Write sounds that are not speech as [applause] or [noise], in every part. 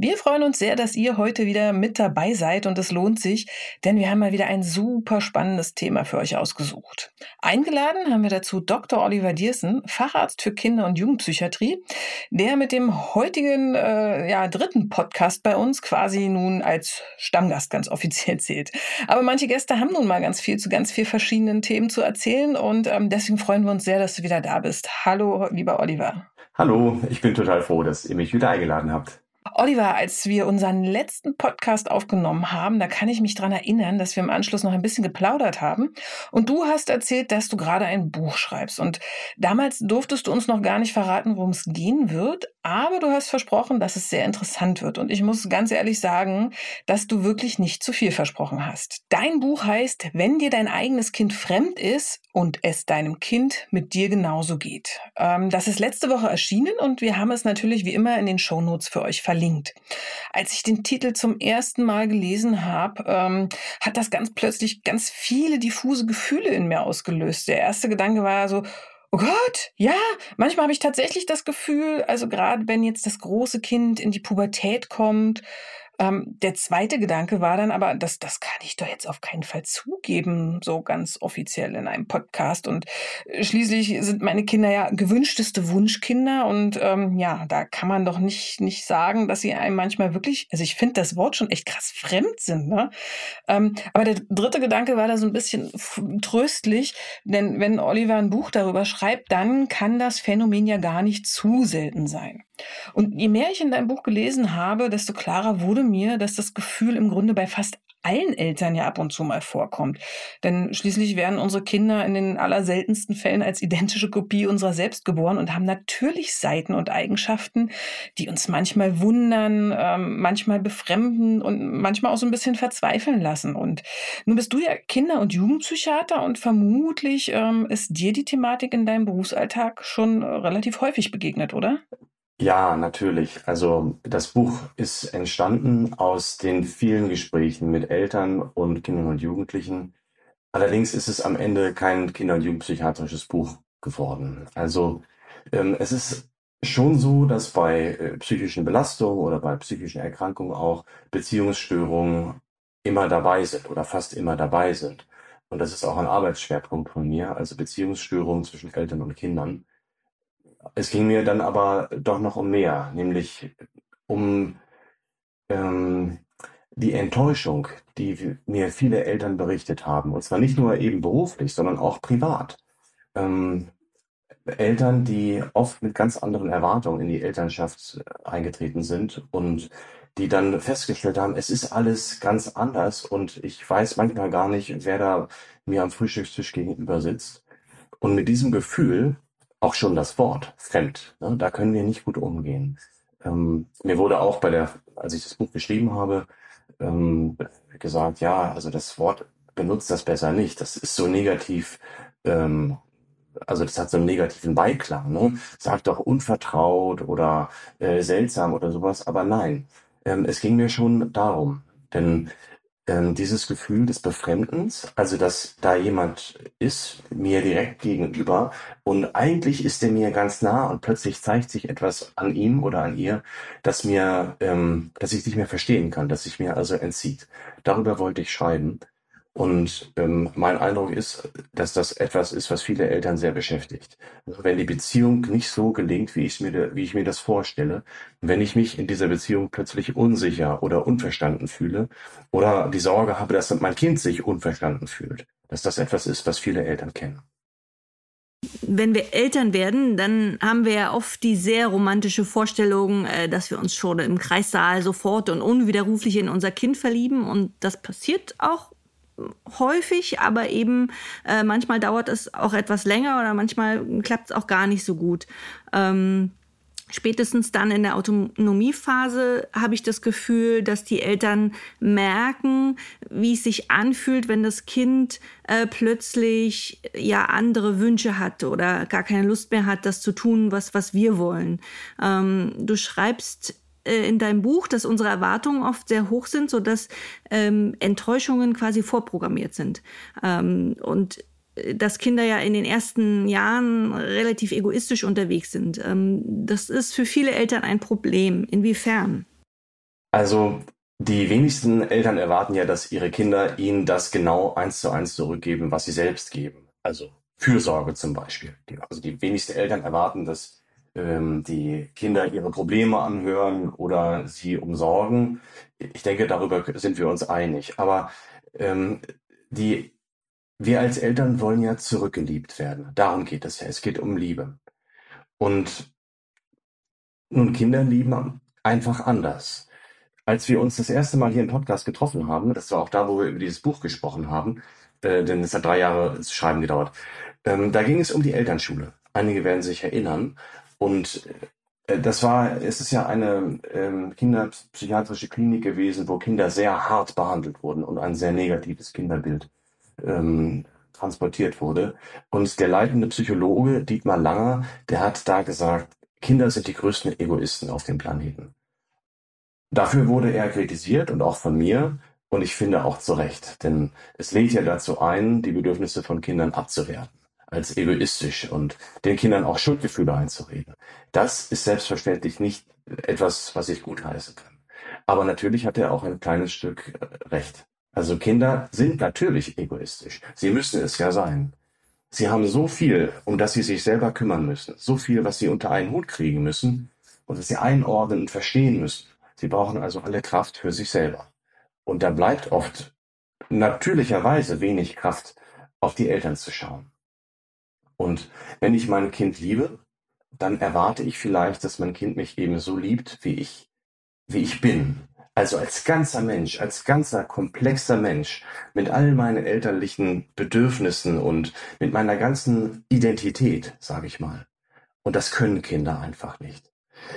Wir freuen uns sehr, dass ihr heute wieder mit dabei seid und es lohnt sich, denn wir haben mal wieder ein super spannendes Thema für euch ausgesucht. Eingeladen haben wir dazu Dr. Oliver Diersen, Facharzt für Kinder- und Jugendpsychiatrie, der mit dem heutigen äh, ja, dritten Podcast bei uns quasi nun als Stammgast ganz [laughs] offiziell zählt. Aber manche Gäste haben nun mal ganz viel zu ganz vielen verschiedenen Themen zu erzählen und ähm, deswegen freuen wir uns sehr, dass du wieder da bist. Hallo, lieber Oliver. Hallo, ich bin total froh, dass ihr mich wieder eingeladen habt. Oliver, als wir unseren letzten Podcast aufgenommen haben, da kann ich mich dran erinnern, dass wir im Anschluss noch ein bisschen geplaudert haben. Und du hast erzählt, dass du gerade ein Buch schreibst. Und damals durftest du uns noch gar nicht verraten, worum es gehen wird. Aber du hast versprochen, dass es sehr interessant wird. Und ich muss ganz ehrlich sagen, dass du wirklich nicht zu viel versprochen hast. Dein Buch heißt, wenn dir dein eigenes Kind fremd ist und es deinem Kind mit dir genauso geht. Ähm, das ist letzte Woche erschienen und wir haben es natürlich wie immer in den Shownotes für euch verlinkt. Als ich den Titel zum ersten Mal gelesen habe, ähm, hat das ganz plötzlich ganz viele diffuse Gefühle in mir ausgelöst. Der erste Gedanke war so, Oh Gott, ja, manchmal habe ich tatsächlich das Gefühl, also gerade wenn jetzt das große Kind in die Pubertät kommt, ähm, der zweite Gedanke war dann aber, das, das kann ich doch jetzt auf keinen Fall zugeben, so ganz offiziell in einem Podcast. Und äh, schließlich sind meine Kinder ja gewünschteste Wunschkinder. Und ähm, ja, da kann man doch nicht, nicht sagen, dass sie einem manchmal wirklich, also ich finde das Wort schon echt krass fremd sind. Ne? Ähm, aber der dritte Gedanke war da so ein bisschen tröstlich, denn wenn Oliver ein Buch darüber schreibt, dann kann das Phänomen ja gar nicht zu selten sein. Und je mehr ich in deinem Buch gelesen habe, desto klarer wurde mir, dass das Gefühl im Grunde bei fast allen Eltern ja ab und zu mal vorkommt. Denn schließlich werden unsere Kinder in den allerseltensten Fällen als identische Kopie unserer selbst geboren und haben natürlich Seiten und Eigenschaften, die uns manchmal wundern, ähm, manchmal befremden und manchmal auch so ein bisschen verzweifeln lassen. Und nun bist du ja Kinder- und Jugendpsychiater und vermutlich ähm, ist dir die Thematik in deinem Berufsalltag schon äh, relativ häufig begegnet, oder? Ja, natürlich. Also das Buch ist entstanden aus den vielen Gesprächen mit Eltern und Kindern und Jugendlichen. Allerdings ist es am Ende kein Kinder- und Jugendpsychiatrisches Buch geworden. Also ähm, es ist schon so, dass bei äh, psychischen Belastungen oder bei psychischen Erkrankungen auch Beziehungsstörungen immer dabei sind oder fast immer dabei sind. Und das ist auch ein Arbeitsschwerpunkt von mir, also Beziehungsstörungen zwischen Eltern und Kindern. Es ging mir dann aber doch noch um mehr, nämlich um ähm, die Enttäuschung, die mir viele Eltern berichtet haben. Und zwar nicht nur eben beruflich, sondern auch privat. Ähm, Eltern, die oft mit ganz anderen Erwartungen in die Elternschaft eingetreten sind und die dann festgestellt haben, es ist alles ganz anders und ich weiß manchmal gar nicht, wer da mir am Frühstückstisch gegenüber sitzt. Und mit diesem Gefühl auch schon das Wort fremd. Ne? Da können wir nicht gut umgehen. Ähm, mir wurde auch bei der, als ich das Buch geschrieben habe, ähm, gesagt, ja, also das Wort benutzt das besser nicht. Das ist so negativ, ähm, also das hat so einen negativen Beiklang. Ne? Sagt doch unvertraut oder äh, seltsam oder sowas, aber nein. Ähm, es ging mir schon darum, denn ähm, dieses Gefühl des Befremdens, also dass da jemand ist, mir direkt gegenüber und eigentlich ist er mir ganz nah und plötzlich zeigt sich etwas an ihm oder an ihr, das mir, ähm, dass ich nicht mehr verstehen kann, dass sich mir also entzieht. Darüber wollte ich schreiben und ähm, mein Eindruck ist, dass das etwas ist, was viele Eltern sehr beschäftigt. Also wenn die Beziehung nicht so gelingt, wie ich, mir, wie ich mir das vorstelle, wenn ich mich in dieser Beziehung plötzlich unsicher oder unverstanden fühle oder die Sorge habe, dass mein Kind sich unverstanden fühlt, dass das etwas ist, was viele Eltern kennen. Wenn wir Eltern werden, dann haben wir ja oft die sehr romantische Vorstellung, äh, dass wir uns schon im Kreissaal sofort und unwiderruflich in unser Kind verlieben. Und das passiert auch häufig, aber eben äh, manchmal dauert es auch etwas länger oder manchmal klappt es auch gar nicht so gut. Ähm, spätestens dann in der Autonomiephase habe ich das Gefühl, dass die Eltern merken, wie es sich anfühlt, wenn das Kind äh, plötzlich ja andere Wünsche hat oder gar keine Lust mehr hat, das zu tun, was, was wir wollen. Ähm, du schreibst äh, in deinem Buch, dass unsere Erwartungen oft sehr hoch sind, sodass ähm, Enttäuschungen quasi vorprogrammiert sind. Ähm, und dass Kinder ja in den ersten Jahren relativ egoistisch unterwegs sind. Ähm, das ist für viele Eltern ein Problem. Inwiefern? Also die wenigsten Eltern erwarten ja, dass ihre Kinder ihnen das genau eins zu eins zurückgeben, was sie selbst geben. Also Fürsorge zum Beispiel. Also die wenigsten Eltern erwarten, dass ähm, die Kinder ihre Probleme anhören oder sie umsorgen. Ich denke, darüber sind wir uns einig. Aber ähm, die wir als Eltern wollen ja zurückgeliebt werden. Darum geht es ja. Es geht um Liebe. Und nun, Kinder lieben einfach anders. Als wir uns das erste Mal hier im Podcast getroffen haben, das war auch da, wo wir über dieses Buch gesprochen haben, äh, denn es hat drei Jahre zu schreiben gedauert, ähm, da ging es um die Elternschule. Einige werden sich erinnern. Und äh, das war, es ist ja eine ähm, kinderpsychiatrische Klinik gewesen, wo Kinder sehr hart behandelt wurden und ein sehr negatives Kinderbild ähm, transportiert wurde. Und der leitende Psychologe Dietmar Langer, der hat da gesagt, Kinder sind die größten Egoisten auf dem Planeten. Dafür wurde er kritisiert und auch von mir und ich finde auch zu Recht, denn es lädt ja dazu ein, die Bedürfnisse von Kindern abzuwerten als egoistisch und den Kindern auch Schuldgefühle einzureden. Das ist selbstverständlich nicht etwas, was ich gutheißen kann. Aber natürlich hat er auch ein kleines Stück äh, Recht. Also Kinder sind natürlich egoistisch. Sie müssen es ja sein. Sie haben so viel, um das sie sich selber kümmern müssen. So viel, was sie unter einen Hut kriegen müssen und was sie einordnen und verstehen müssen. Sie brauchen also alle Kraft für sich selber. Und da bleibt oft natürlicherweise wenig Kraft, auf die Eltern zu schauen. Und wenn ich mein Kind liebe, dann erwarte ich vielleicht, dass mein Kind mich ebenso liebt, wie ich, wie ich bin. Also als ganzer Mensch, als ganzer komplexer Mensch, mit all meinen elterlichen Bedürfnissen und mit meiner ganzen Identität, sage ich mal. Und das können Kinder einfach nicht.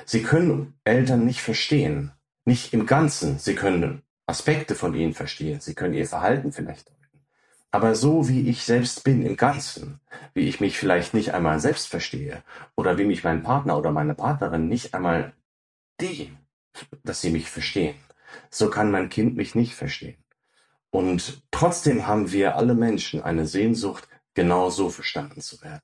Sie können Eltern nicht verstehen, nicht im Ganzen. Sie können Aspekte von ihnen verstehen, sie können ihr Verhalten vielleicht. Aber so wie ich selbst bin im Ganzen, wie ich mich vielleicht nicht einmal selbst verstehe oder wie mich mein Partner oder meine Partnerin nicht einmal die, dass sie mich verstehen, so kann mein Kind mich nicht verstehen. Und trotzdem haben wir alle Menschen eine Sehnsucht, genau so verstanden zu werden.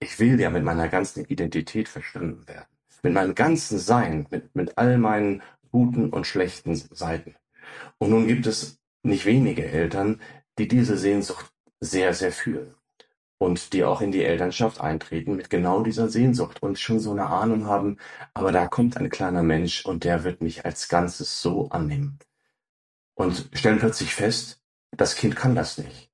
Ich will ja mit meiner ganzen Identität verstanden werden. Mit meinem ganzen Sein, mit, mit all meinen guten und schlechten Seiten. Und nun gibt es nicht wenige Eltern, die diese Sehnsucht sehr, sehr fühlen. Und die auch in die Elternschaft eintreten mit genau dieser Sehnsucht und schon so eine Ahnung haben, aber da kommt ein kleiner Mensch und der wird mich als Ganzes so annehmen. Und stellen plötzlich fest, das Kind kann das nicht.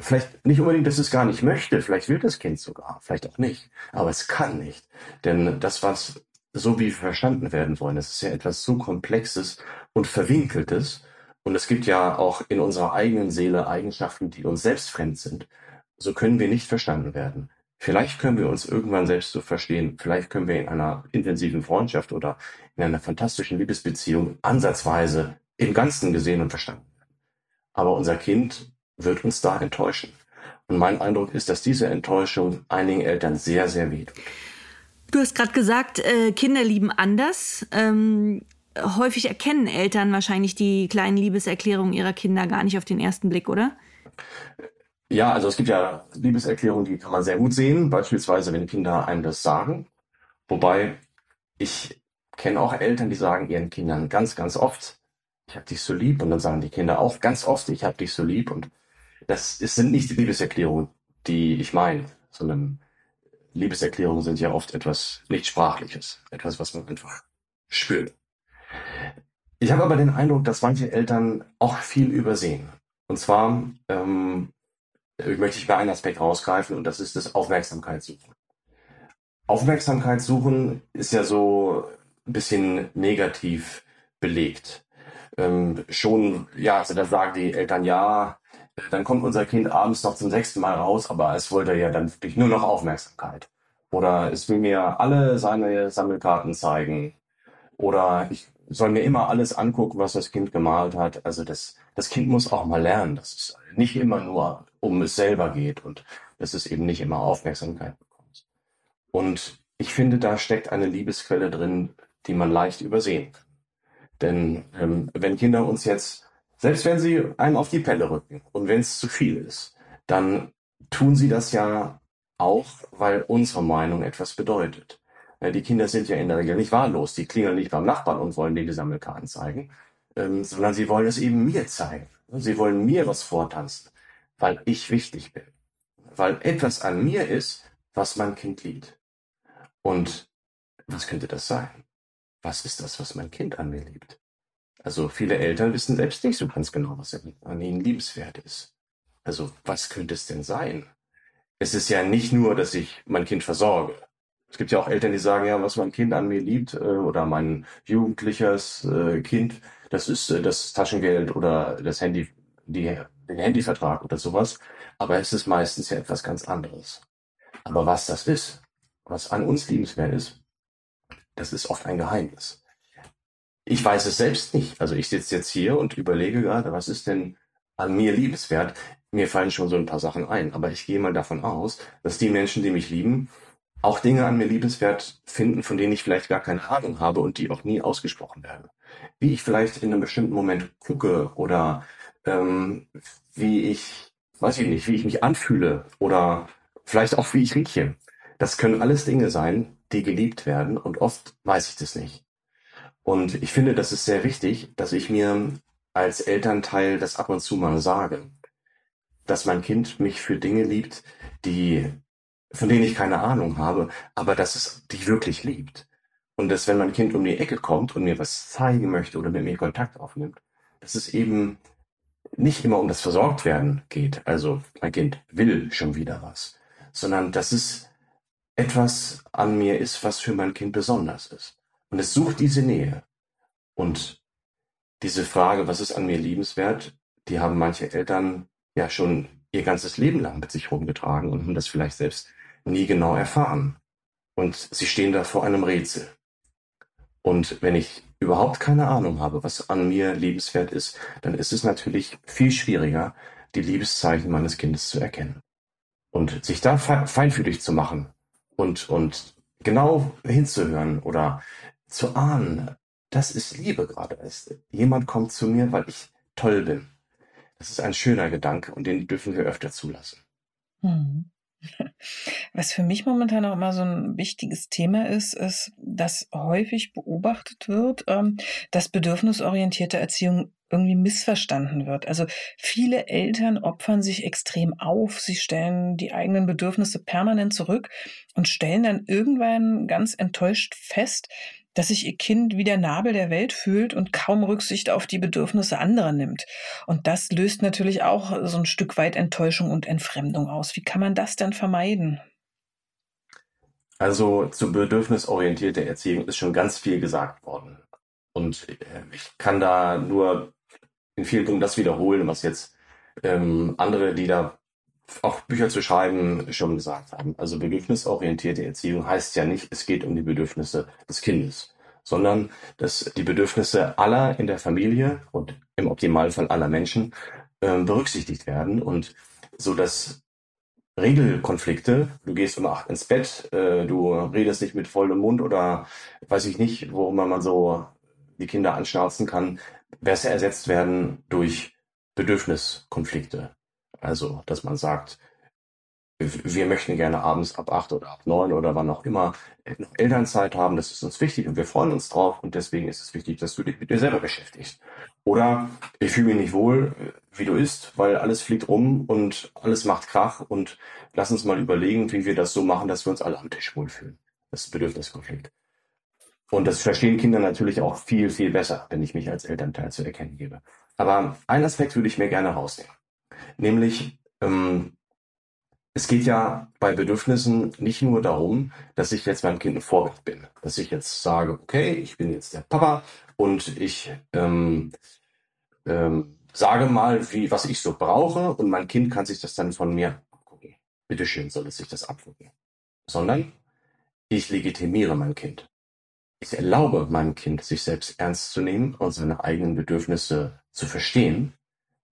Vielleicht nicht unbedingt, dass es gar nicht möchte, vielleicht will das Kind sogar, vielleicht auch nicht, aber es kann nicht. Denn das, was so wie verstanden werden wollen, das ist ja etwas so Komplexes und Verwinkeltes. Und es gibt ja auch in unserer eigenen Seele Eigenschaften, die uns selbst fremd sind so können wir nicht verstanden werden. Vielleicht können wir uns irgendwann selbst so verstehen. Vielleicht können wir in einer intensiven Freundschaft oder in einer fantastischen Liebesbeziehung ansatzweise im Ganzen gesehen und verstanden werden. Aber unser Kind wird uns da enttäuschen. Und mein Eindruck ist, dass diese Enttäuschung einigen Eltern sehr, sehr wehtut. Du hast gerade gesagt, äh, Kinder lieben anders. Ähm, häufig erkennen Eltern wahrscheinlich die kleinen Liebeserklärungen ihrer Kinder gar nicht auf den ersten Blick, oder? Ja, also es gibt ja Liebeserklärungen, die kann man sehr gut sehen, beispielsweise wenn Kinder einem das sagen. Wobei ich kenne auch Eltern, die sagen ihren Kindern ganz, ganz oft, ich habe dich so lieb. Und dann sagen die Kinder auch ganz oft, ich habe dich so lieb. Und das, das sind nicht die Liebeserklärungen, die ich meine, sondern Liebeserklärungen sind ja oft etwas nicht Sprachliches, etwas, was man einfach spürt. Ich habe aber den Eindruck, dass manche Eltern auch viel übersehen. Und zwar ähm, möchte ich bei einem Aspekt rausgreifen und das ist das Aufmerksamkeitssuchen. Aufmerksamkeitssuchen ist ja so ein bisschen negativ belegt. Ähm, schon, ja, also da sagen die Eltern, ja, dann kommt unser Kind abends noch zum sechsten Mal raus, aber es wollte ja dann wirklich nur noch Aufmerksamkeit. Oder es will mir alle seine Sammelkarten zeigen. Oder ich soll mir immer alles angucken, was das Kind gemalt hat. Also das, das Kind muss auch mal lernen, dass es nicht immer nur um es selber geht und dass es eben nicht immer Aufmerksamkeit bekommt. Und ich finde, da steckt eine Liebesquelle drin, die man leicht übersehen kann. Denn ähm, wenn Kinder uns jetzt, selbst wenn sie einem auf die Pelle rücken und wenn es zu viel ist, dann tun sie das ja auch, weil unsere Meinung etwas bedeutet. Die Kinder sind ja in der Regel nicht wahllos. Die klingeln nicht beim Nachbarn und wollen dir die Sammelkarten zeigen, ähm, sondern sie wollen es eben mir zeigen. Sie wollen mir was vortanzen, weil ich wichtig bin. Weil etwas an mir ist, was mein Kind liebt. Und was könnte das sein? Was ist das, was mein Kind an mir liebt? Also viele Eltern wissen selbst nicht so ganz genau, was an ihnen liebenswert ist. Also was könnte es denn sein? Es ist ja nicht nur, dass ich mein Kind versorge. Es gibt ja auch Eltern, die sagen, ja, was mein Kind an mir liebt äh, oder mein jugendliches äh, Kind, das ist äh, das Taschengeld oder das Handy, die, den Handyvertrag oder sowas. Aber es ist meistens ja etwas ganz anderes. Aber was das ist, was an uns liebenswert ist, das ist oft ein Geheimnis. Ich weiß es selbst nicht. Also ich sitze jetzt hier und überlege gerade, was ist denn an mir liebenswert? Mir fallen schon so ein paar Sachen ein, aber ich gehe mal davon aus, dass die Menschen, die mich lieben, auch Dinge an mir liebenswert finden, von denen ich vielleicht gar keine Ahnung habe und die auch nie ausgesprochen werden. Wie ich vielleicht in einem bestimmten Moment gucke oder ähm, wie ich, weiß ich nicht, wie ich mich anfühle oder vielleicht auch wie ich rieche. Das können alles Dinge sein, die geliebt werden und oft weiß ich das nicht. Und ich finde, das ist sehr wichtig, dass ich mir als Elternteil das ab und zu mal sage, dass mein Kind mich für Dinge liebt, die von denen ich keine Ahnung habe, aber dass es dich wirklich liebt. Und dass, wenn mein Kind um die Ecke kommt und mir was zeigen möchte oder mit mir Kontakt aufnimmt, dass es eben nicht immer um das Versorgtwerden geht, also mein Kind will schon wieder was, sondern dass es etwas an mir ist, was für mein Kind besonders ist. Und es sucht diese Nähe. Und diese Frage, was ist an mir liebenswert, die haben manche Eltern ja schon ihr ganzes Leben lang mit sich rumgetragen und haben das vielleicht selbst nie genau erfahren. Und sie stehen da vor einem Rätsel. Und wenn ich überhaupt keine Ahnung habe, was an mir liebenswert ist, dann ist es natürlich viel schwieriger, die Liebeszeichen meines Kindes zu erkennen. Und sich da feinfühlig zu machen und, und genau hinzuhören oder zu ahnen, das ist Liebe gerade. Jemand kommt zu mir, weil ich toll bin. Das ist ein schöner Gedanke und den dürfen wir öfter zulassen. Hm. Was für mich momentan auch immer so ein wichtiges Thema ist, ist, dass häufig beobachtet wird, ähm, dass bedürfnisorientierte Erziehung irgendwie missverstanden wird. Also viele Eltern opfern sich extrem auf, sie stellen die eigenen Bedürfnisse permanent zurück und stellen dann irgendwann ganz enttäuscht fest, dass sich ihr Kind wie der Nabel der Welt fühlt und kaum Rücksicht auf die Bedürfnisse anderer nimmt. Und das löst natürlich auch so ein Stück weit Enttäuschung und Entfremdung aus. Wie kann man das denn vermeiden? Also zu bedürfnisorientierter Erziehung ist schon ganz viel gesagt worden. Und äh, ich kann da nur in vielen Punkten das wiederholen, was jetzt ähm, andere, die da auch Bücher zu schreiben, schon gesagt haben. Also bedürfnisorientierte Erziehung heißt ja nicht, es geht um die Bedürfnisse des Kindes, sondern dass die Bedürfnisse aller in der Familie und im Optimalfall aller Menschen äh, berücksichtigt werden und so dass Regelkonflikte, du gehst um acht ins Bett, äh, du redest nicht mit vollem Mund oder weiß ich nicht, worum man so die Kinder anschnauzen kann, besser ersetzt werden durch Bedürfniskonflikte. Also, dass man sagt, wir möchten gerne abends ab acht oder ab neun oder wann auch immer noch Elternzeit haben. Das ist uns wichtig und wir freuen uns drauf und deswegen ist es wichtig, dass du dich mit dir selber beschäftigst. Oder ich fühle mich nicht wohl, wie du isst, weil alles fliegt rum und alles macht Krach und lass uns mal überlegen, wie wir das so machen, dass wir uns alle am Tisch wohlfühlen. Das ist Bedürfniskonflikt. Und das verstehen Kinder natürlich auch viel, viel besser, wenn ich mich als Elternteil zu erkennen gebe. Aber einen Aspekt würde ich mir gerne rausnehmen. Nämlich, ähm, es geht ja bei Bedürfnissen nicht nur darum, dass ich jetzt meinem Kind ein Vorbild bin. Dass ich jetzt sage, okay, ich bin jetzt der Papa und ich ähm, ähm, sage mal, wie, was ich so brauche und mein Kind kann sich das dann von mir abgucken. Bitteschön soll es sich das abgucken. Sondern ich legitimiere mein Kind. Ich erlaube meinem Kind, sich selbst ernst zu nehmen und seine eigenen Bedürfnisse zu verstehen,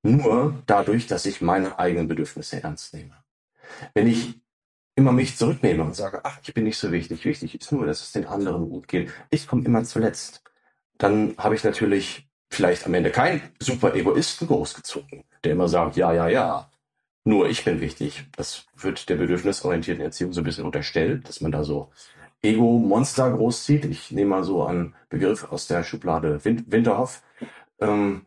nur dadurch, dass ich meine eigenen Bedürfnisse ernst nehme. Wenn ich immer mich zurücknehme und sage, ach, ich bin nicht so wichtig, wichtig ist nur, dass es den anderen gut geht, ich komme immer zuletzt, dann habe ich natürlich vielleicht am Ende keinen super Egoisten großgezogen, der immer sagt, ja, ja, ja, nur ich bin wichtig. Das wird der bedürfnisorientierten Erziehung so ein bisschen unterstellt, dass man da so Ego-Monster großzieht. Ich nehme mal so einen Begriff aus der Schublade Winterhoff. Ähm,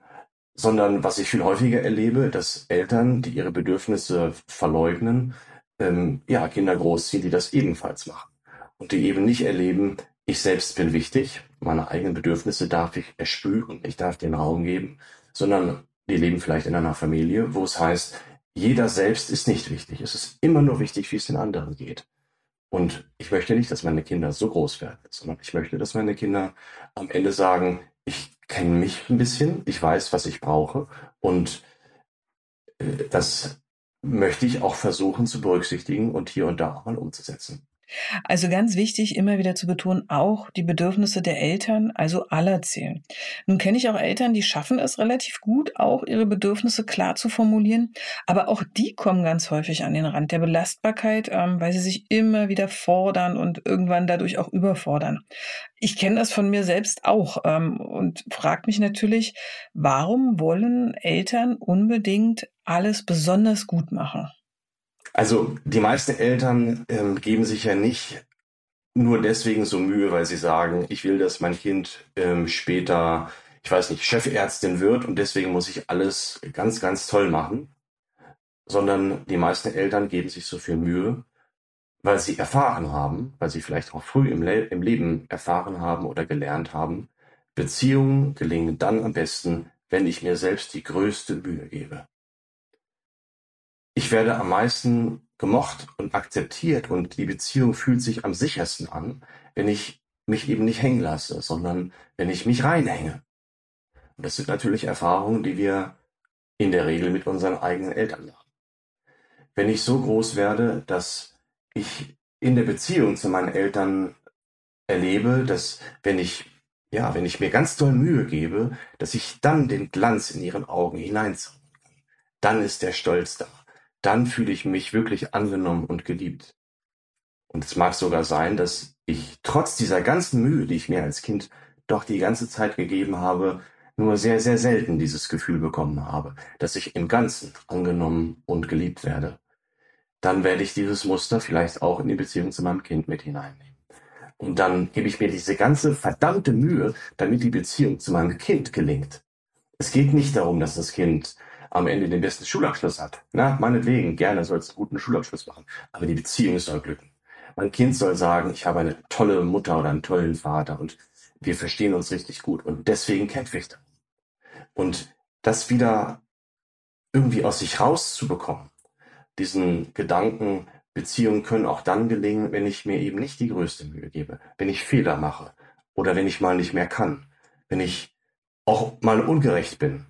sondern was ich viel häufiger erlebe, dass Eltern, die ihre Bedürfnisse verleugnen, ähm, ja, Kinder großziehen, die das ebenfalls machen. Und die eben nicht erleben, ich selbst bin wichtig, meine eigenen Bedürfnisse darf ich erspüren, ich darf den Raum geben, sondern die leben vielleicht in einer Familie, wo es heißt, jeder selbst ist nicht wichtig. Es ist immer nur wichtig, wie es den anderen geht. Und ich möchte nicht, dass meine Kinder so groß werden, sondern ich möchte, dass meine Kinder am Ende sagen, ich kenne mich ein bisschen, ich weiß, was ich brauche und äh, das möchte ich auch versuchen zu berücksichtigen und hier und da auch mal umzusetzen. Also ganz wichtig, immer wieder zu betonen, auch die Bedürfnisse der Eltern, also aller zählen. Nun kenne ich auch Eltern, die schaffen es relativ gut, auch ihre Bedürfnisse klar zu formulieren, aber auch die kommen ganz häufig an den Rand der Belastbarkeit, ähm, weil sie sich immer wieder fordern und irgendwann dadurch auch überfordern. Ich kenne das von mir selbst auch ähm, und frage mich natürlich, warum wollen Eltern unbedingt alles besonders gut machen? Also die meisten Eltern ähm, geben sich ja nicht nur deswegen so Mühe, weil sie sagen, ich will, dass mein Kind ähm, später, ich weiß nicht, Chefärztin wird und deswegen muss ich alles ganz, ganz toll machen, sondern die meisten Eltern geben sich so viel Mühe, weil sie erfahren haben, weil sie vielleicht auch früh im, Le im Leben erfahren haben oder gelernt haben, Beziehungen gelingen dann am besten, wenn ich mir selbst die größte Mühe gebe ich werde am meisten gemocht und akzeptiert und die Beziehung fühlt sich am sichersten an, wenn ich mich eben nicht hängen lasse, sondern wenn ich mich reinhänge. Und das sind natürlich Erfahrungen, die wir in der Regel mit unseren eigenen Eltern machen. Wenn ich so groß werde, dass ich in der Beziehung zu meinen Eltern erlebe, dass wenn ich ja, wenn ich mir ganz doll Mühe gebe, dass ich dann den Glanz in ihren Augen hineinzaubern kann, dann ist der Stolz da dann fühle ich mich wirklich angenommen und geliebt. Und es mag sogar sein, dass ich trotz dieser ganzen Mühe, die ich mir als Kind doch die ganze Zeit gegeben habe, nur sehr, sehr selten dieses Gefühl bekommen habe, dass ich im Ganzen angenommen und geliebt werde. Dann werde ich dieses Muster vielleicht auch in die Beziehung zu meinem Kind mit hineinnehmen. Und dann gebe ich mir diese ganze verdammte Mühe, damit die Beziehung zu meinem Kind gelingt. Es geht nicht darum, dass das Kind am Ende den besten Schulabschluss hat. Na, meinetwegen, gerne soll es einen guten Schulabschluss machen. Aber die Beziehung soll glücken. Mein Kind soll sagen, ich habe eine tolle Mutter oder einen tollen Vater und wir verstehen uns richtig gut und deswegen kämpfe ich da. Und das wieder irgendwie aus sich rauszubekommen, diesen Gedanken, Beziehungen können auch dann gelingen, wenn ich mir eben nicht die größte Mühe gebe, wenn ich Fehler mache oder wenn ich mal nicht mehr kann, wenn ich auch mal ungerecht bin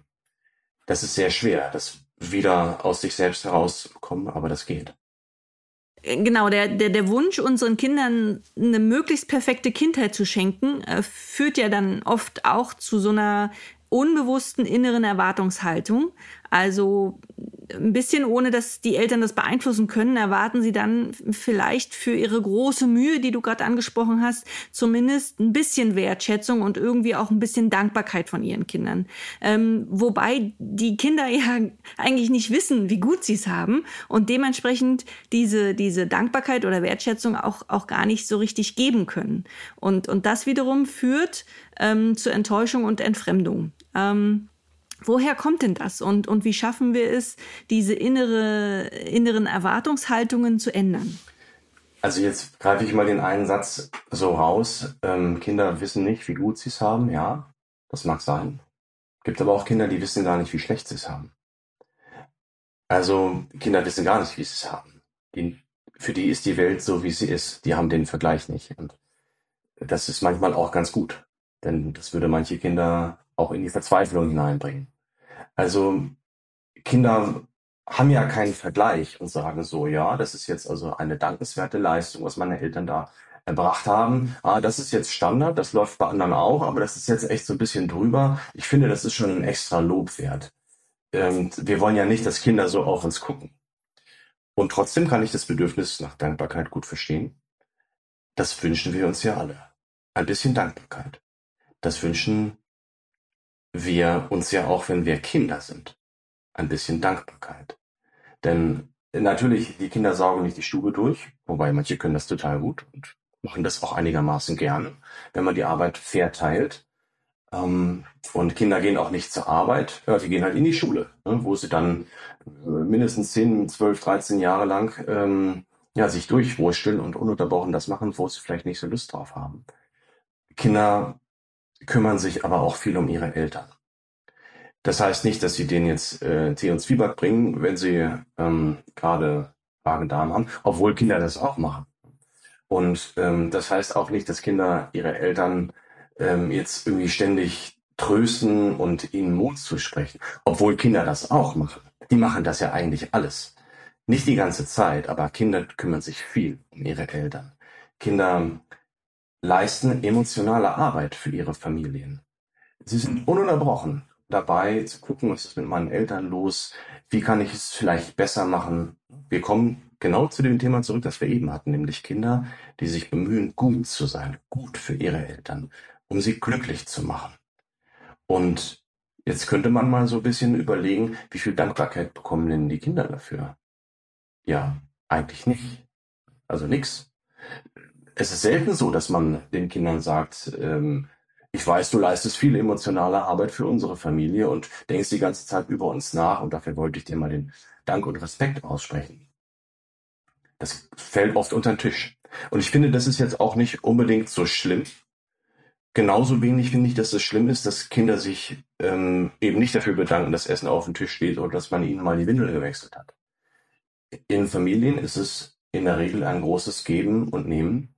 das ist sehr schwer, das wieder aus sich selbst herauszubekommen, aber das geht. Genau, der, der, der Wunsch, unseren Kindern eine möglichst perfekte Kindheit zu schenken, äh, führt ja dann oft auch zu so einer unbewussten inneren Erwartungshaltung. Also ein bisschen ohne, dass die Eltern das beeinflussen können, erwarten sie dann vielleicht für ihre große Mühe, die du gerade angesprochen hast, zumindest ein bisschen Wertschätzung und irgendwie auch ein bisschen Dankbarkeit von ihren Kindern. Ähm, wobei die Kinder ja eigentlich nicht wissen, wie gut sie es haben und dementsprechend diese, diese Dankbarkeit oder Wertschätzung auch, auch gar nicht so richtig geben können. Und, und das wiederum führt ähm, zu Enttäuschung und Entfremdung. Ähm, Woher kommt denn das und, und wie schaffen wir es, diese innere, inneren Erwartungshaltungen zu ändern? Also jetzt greife ich mal den einen Satz so raus. Ähm, Kinder wissen nicht, wie gut sie es haben. Ja, das mag sein. Gibt aber auch Kinder, die wissen gar nicht, wie schlecht sie es haben. Also Kinder wissen gar nicht, wie sie es haben. Die, für die ist die Welt so, wie sie ist. Die haben den Vergleich nicht. Und das ist manchmal auch ganz gut. Denn das würde manche Kinder auch in die Verzweiflung hineinbringen. Also Kinder haben ja keinen Vergleich und sagen so, ja, das ist jetzt also eine dankenswerte Leistung, was meine Eltern da erbracht haben, ah, das ist jetzt Standard, das läuft bei anderen auch, aber das ist jetzt echt so ein bisschen drüber. Ich finde, das ist schon ein extra Lob wert. Ähm, wir wollen ja nicht, dass Kinder so auf uns gucken. Und trotzdem kann ich das Bedürfnis nach Dankbarkeit gut verstehen. Das wünschen wir uns ja alle. Ein bisschen Dankbarkeit. Das wünschen wir uns ja auch, wenn wir Kinder sind. Ein bisschen Dankbarkeit. Denn natürlich, die Kinder saugen nicht die Stube durch, wobei manche können das total gut und machen das auch einigermaßen gerne, wenn man die Arbeit fair teilt. Ähm, und Kinder gehen auch nicht zur Arbeit, die gehen halt in die Schule, ne, wo sie dann äh, mindestens 10, 12, 13 Jahre lang ähm, ja, sich durchwursteln und ununterbrochen das machen, wo sie vielleicht nicht so Lust drauf haben. Kinder kümmern sich aber auch viel um ihre Eltern. Das heißt nicht, dass sie denen jetzt äh, Tee und Zwieback bringen, wenn sie ähm, gerade Magen-Darm haben, obwohl Kinder das auch machen. Und ähm, das heißt auch nicht, dass Kinder ihre Eltern ähm, jetzt irgendwie ständig trösten und ihnen Mut zu sprechen, obwohl Kinder das auch machen. Die machen das ja eigentlich alles. Nicht die ganze Zeit, aber Kinder kümmern sich viel um ihre Eltern. Kinder leisten emotionale Arbeit für ihre Familien. Sie sind ununterbrochen dabei zu gucken, was ist mit meinen Eltern los, wie kann ich es vielleicht besser machen. Wir kommen genau zu dem Thema zurück, das wir eben hatten, nämlich Kinder, die sich bemühen, gut zu sein, gut für ihre Eltern, um sie glücklich zu machen. Und jetzt könnte man mal so ein bisschen überlegen, wie viel Dankbarkeit bekommen denn die Kinder dafür? Ja, eigentlich nicht. Also nix. Es ist selten so, dass man den Kindern sagt, ähm, ich weiß, du leistest viel emotionale Arbeit für unsere Familie und denkst die ganze Zeit über uns nach und dafür wollte ich dir mal den Dank und Respekt aussprechen. Das fällt oft unter den Tisch. Und ich finde, das ist jetzt auch nicht unbedingt so schlimm. Genauso wenig finde ich, dass es schlimm ist, dass Kinder sich ähm, eben nicht dafür bedanken, dass Essen auf dem Tisch steht oder dass man ihnen mal die Windel gewechselt hat. In Familien ist es in der Regel ein großes Geben und Nehmen.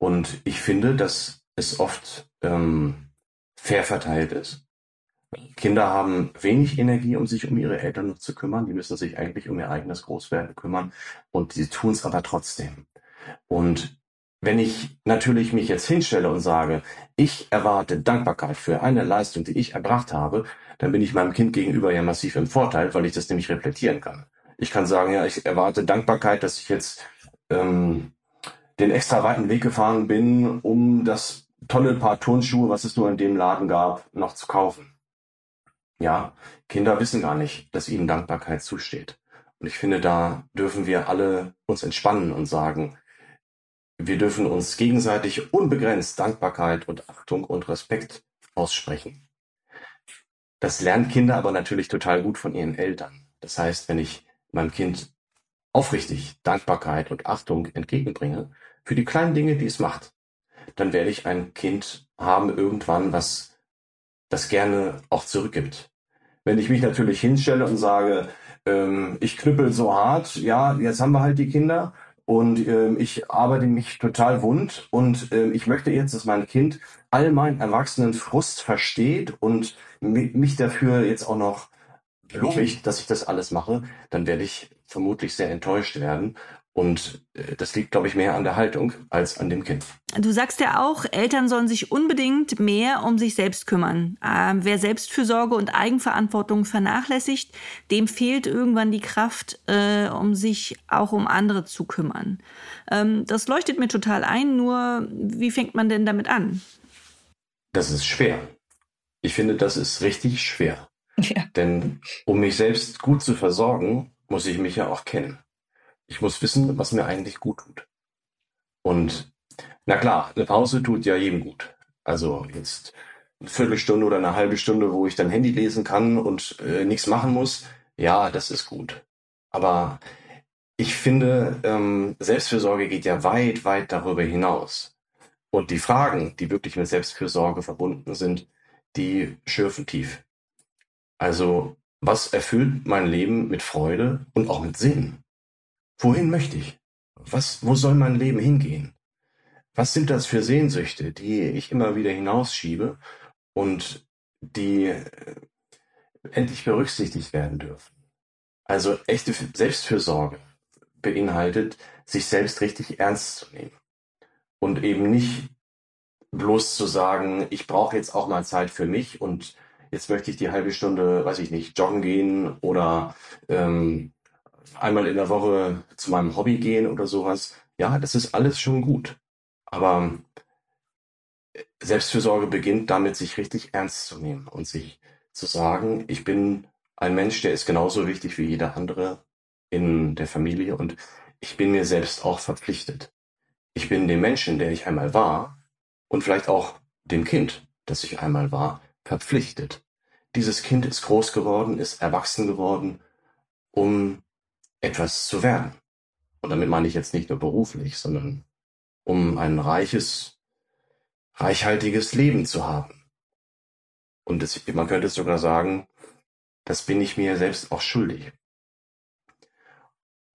Und ich finde, dass es oft ähm, fair verteilt ist. Kinder haben wenig Energie, um sich um ihre Eltern noch zu kümmern. Die müssen sich eigentlich um ihr eigenes Großwerden kümmern und sie tun es aber trotzdem. Und wenn ich natürlich mich jetzt hinstelle und sage, ich erwarte Dankbarkeit für eine Leistung, die ich erbracht habe, dann bin ich meinem Kind gegenüber ja massiv im Vorteil, weil ich das nämlich reflektieren kann. Ich kann sagen, ja, ich erwarte Dankbarkeit, dass ich jetzt ähm, den extra weiten Weg gefahren bin, um das tolle Paar Turnschuhe, was es nur in dem Laden gab, noch zu kaufen. Ja, Kinder wissen gar nicht, dass ihnen Dankbarkeit zusteht. Und ich finde, da dürfen wir alle uns entspannen und sagen, wir dürfen uns gegenseitig unbegrenzt Dankbarkeit und Achtung und Respekt aussprechen. Das lernen Kinder aber natürlich total gut von ihren Eltern. Das heißt, wenn ich meinem Kind aufrichtig Dankbarkeit und Achtung entgegenbringe für die kleinen Dinge, die es macht, dann werde ich ein Kind haben irgendwann, was das gerne auch zurückgibt. Wenn ich mich natürlich hinstelle und sage, ähm, ich knüppel so hart, ja, jetzt haben wir halt die Kinder und ähm, ich arbeite mich total wund und ähm, ich möchte jetzt, dass mein Kind all meinen erwachsenen Frust versteht und mich dafür jetzt auch noch lobigt, dass ich das alles mache, dann werde ich vermutlich sehr enttäuscht werden und äh, das liegt, glaube ich, mehr an der Haltung als an dem Kind. Du sagst ja auch, Eltern sollen sich unbedingt mehr um sich selbst kümmern. Ähm, wer Selbstfürsorge und Eigenverantwortung vernachlässigt, dem fehlt irgendwann die Kraft, äh, um sich auch um andere zu kümmern. Ähm, das leuchtet mir total ein, nur wie fängt man denn damit an? Das ist schwer. Ich finde, das ist richtig schwer. Ja. Denn um mich selbst gut zu versorgen, muss ich mich ja auch kennen. Ich muss wissen, was mir eigentlich gut tut. Und na klar, eine Pause tut ja jedem gut. Also jetzt eine Viertelstunde oder eine halbe Stunde, wo ich dann Handy lesen kann und äh, nichts machen muss, ja, das ist gut. Aber ich finde, ähm, Selbstfürsorge geht ja weit, weit darüber hinaus. Und die Fragen, die wirklich mit Selbstfürsorge verbunden sind, die schürfen tief. Also, was erfüllt mein Leben mit Freude und auch mit Sinn? Wohin möchte ich? Was, wo soll mein Leben hingehen? Was sind das für Sehnsüchte, die ich immer wieder hinausschiebe und die äh, endlich berücksichtigt werden dürfen? Also echte Selbstfürsorge beinhaltet, sich selbst richtig ernst zu nehmen und eben nicht bloß zu sagen, ich brauche jetzt auch mal Zeit für mich und jetzt möchte ich die halbe Stunde, weiß ich nicht, joggen gehen oder ähm, einmal in der Woche zu meinem Hobby gehen oder sowas. Ja, das ist alles schon gut. Aber Selbstfürsorge beginnt damit, sich richtig ernst zu nehmen und sich zu sagen, ich bin ein Mensch, der ist genauso wichtig wie jeder andere in der Familie und ich bin mir selbst auch verpflichtet. Ich bin dem Menschen, der ich einmal war und vielleicht auch dem Kind, das ich einmal war, verpflichtet. Dieses Kind ist groß geworden, ist erwachsen geworden, um etwas zu werden. Und damit meine ich jetzt nicht nur beruflich, sondern um ein reiches, reichhaltiges Leben zu haben. Und es, man könnte sogar sagen, das bin ich mir selbst auch schuldig.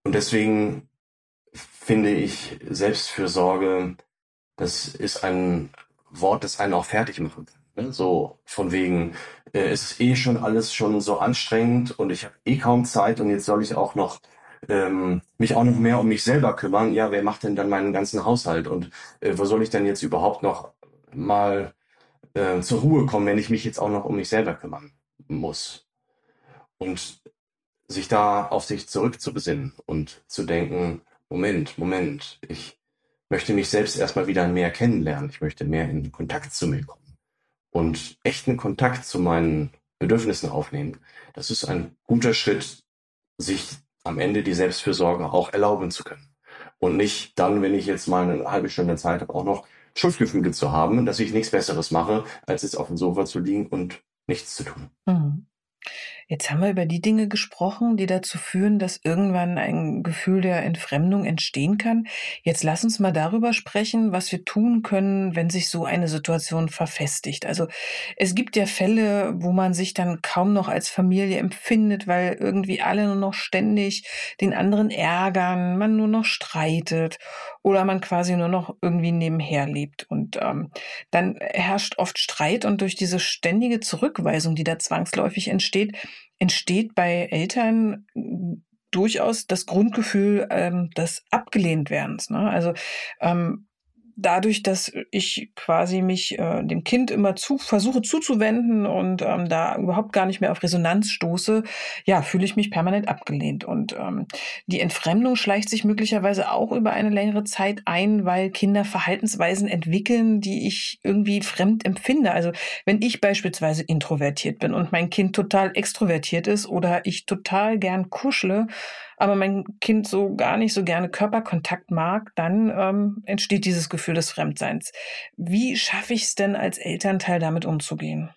Und deswegen finde ich Selbstfürsorge, das ist ein Wort, das einen auch fertig machen kann. Ne? So von wegen, äh, es ist eh schon alles schon so anstrengend und ich habe eh kaum Zeit und jetzt soll ich auch noch ähm, mich auch noch mehr um mich selber kümmern. Ja, wer macht denn dann meinen ganzen Haushalt und äh, wo soll ich denn jetzt überhaupt noch mal äh, zur Ruhe kommen, wenn ich mich jetzt auch noch um mich selber kümmern muss? Und sich da auf sich zurückzubesinnen und zu denken, Moment, Moment, ich möchte mich selbst erstmal wieder mehr kennenlernen. Ich möchte mehr in Kontakt zu mir kommen und echten Kontakt zu meinen Bedürfnissen aufnehmen. Das ist ein guter Schritt, sich am Ende die Selbstfürsorge auch erlauben zu können. Und nicht dann, wenn ich jetzt mal eine halbe Stunde Zeit habe, auch noch Schuldgefühle zu haben, dass ich nichts Besseres mache, als jetzt auf dem Sofa zu liegen und nichts zu tun. Mhm. Jetzt haben wir über die Dinge gesprochen, die dazu führen, dass irgendwann ein Gefühl der Entfremdung entstehen kann. Jetzt lass uns mal darüber sprechen, was wir tun können, wenn sich so eine Situation verfestigt. Also es gibt ja Fälle, wo man sich dann kaum noch als Familie empfindet, weil irgendwie alle nur noch ständig den anderen ärgern, man nur noch streitet oder man quasi nur noch irgendwie nebenher lebt. Und ähm, dann herrscht oft Streit und durch diese ständige Zurückweisung, die da zwangsläufig entsteht, entsteht bei Eltern durchaus das Grundgefühl ähm, des Abgelehntwerdens. Ne? Also ähm, dadurch, dass ich quasi mich äh, dem Kind immer zu versuche zuzuwenden und ähm, da überhaupt gar nicht mehr auf Resonanz stoße, ja, fühle ich mich permanent abgelehnt. Und ähm, die Entfremdung schleicht sich möglicherweise auch über eine längere Zeit ein, weil Kinder Verhaltensweisen entwickeln, die ich irgendwie fremd empfinde. Also wenn ich beispielsweise introvertiert bin und mein Kind total extrovertiert ist oder ich total gern kuschle, aber mein Kind so gar nicht so gerne Körperkontakt mag, dann ähm, entsteht dieses Gefühl des Fremdseins. Wie schaffe ich es denn als Elternteil damit umzugehen?